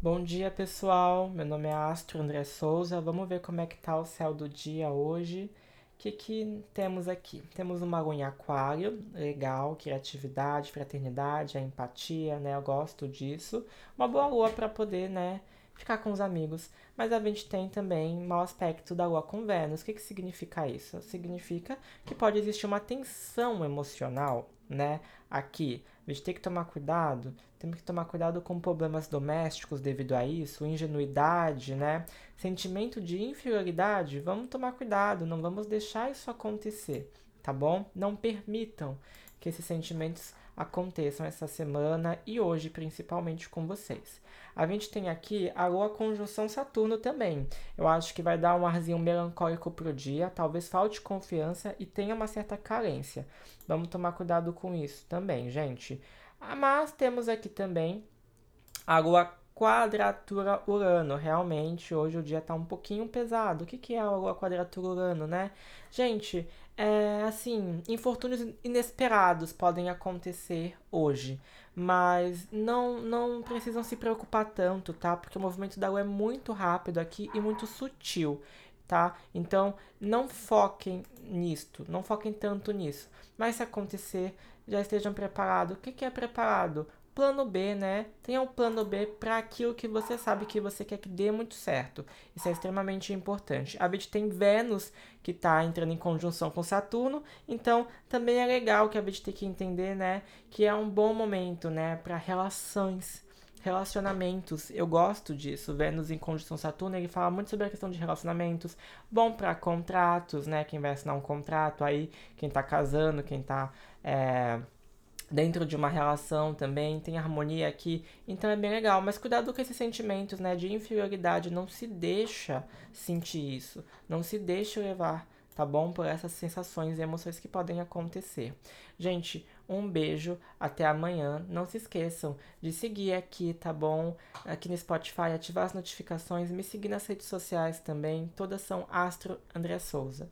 Bom dia, pessoal. Meu nome é Astro André Souza. Vamos ver como é que tá o céu do dia hoje. O que, que temos aqui? Temos uma lua em aquário, legal, criatividade, fraternidade, a empatia, né? Eu gosto disso. Uma boa lua para poder, né, ficar com os amigos. Mas a gente tem também mau aspecto da lua com Vênus. O que, que significa isso? Significa que pode existir uma tensão emocional, né? Aqui, a gente tem que tomar cuidado, temos que tomar cuidado com problemas domésticos devido a isso, ingenuidade, né? Sentimento de inferioridade, vamos tomar cuidado, não vamos deixar isso acontecer, tá bom? Não permitam que esses sentimentos aconteçam essa semana e hoje, principalmente com vocês. A gente tem aqui a Lua conjunção Saturno também. Eu acho que vai dar um arzinho melancólico pro dia, talvez falte confiança e tenha uma certa carência. Vamos tomar cuidado com isso também, gente. Ah, mas temos aqui também a Lua quadratura Urano. Realmente, hoje o dia tá um pouquinho pesado. O que, que é a quadratura Urano, né? Gente, é assim, infortúnios inesperados podem acontecer hoje, mas não não precisam se preocupar tanto, tá? Porque o movimento da Lua é muito rápido aqui e muito sutil, tá? Então, não foquem nisto, não foquem tanto nisso. Mas se acontecer, já estejam preparados. O que, que é preparado? Plano B, né? Tenha um plano B para aquilo que você sabe que você quer que dê muito certo. Isso é extremamente importante. A gente tem Vênus que está entrando em conjunção com Saturno, então também é legal que a gente tem que entender, né, que é um bom momento, né, para relações, relacionamentos. Eu gosto disso. Vênus em conjunção Saturno, ele fala muito sobre a questão de relacionamentos, bom para contratos, né? Quem vai assinar um contrato aí, quem está casando, quem está é dentro de uma relação também, tem harmonia aqui, então é bem legal. Mas cuidado com esses sentimentos, né, de inferioridade, não se deixa sentir isso, não se deixa levar, tá bom? Por essas sensações e emoções que podem acontecer. Gente, um beijo, até amanhã. Não se esqueçam de seguir aqui, tá bom? Aqui no Spotify, ativar as notificações, me seguir nas redes sociais também, todas são Astro André Souza.